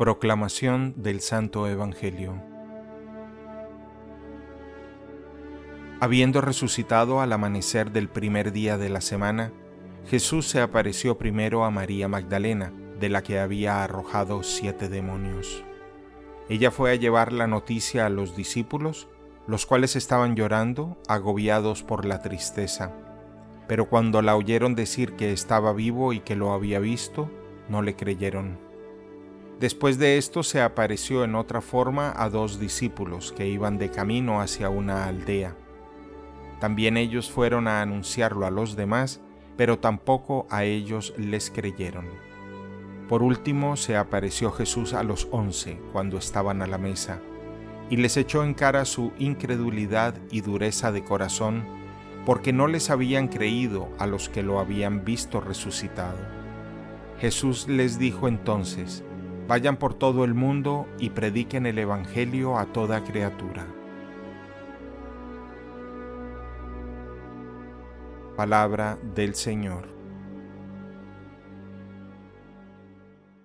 Proclamación del Santo Evangelio. Habiendo resucitado al amanecer del primer día de la semana, Jesús se apareció primero a María Magdalena, de la que había arrojado siete demonios. Ella fue a llevar la noticia a los discípulos, los cuales estaban llorando, agobiados por la tristeza. Pero cuando la oyeron decir que estaba vivo y que lo había visto, no le creyeron. Después de esto se apareció en otra forma a dos discípulos que iban de camino hacia una aldea. También ellos fueron a anunciarlo a los demás, pero tampoco a ellos les creyeron. Por último se apareció Jesús a los once cuando estaban a la mesa, y les echó en cara su incredulidad y dureza de corazón, porque no les habían creído a los que lo habían visto resucitado. Jesús les dijo entonces, Vayan por todo el mundo y prediquen el Evangelio a toda criatura. Palabra del Señor.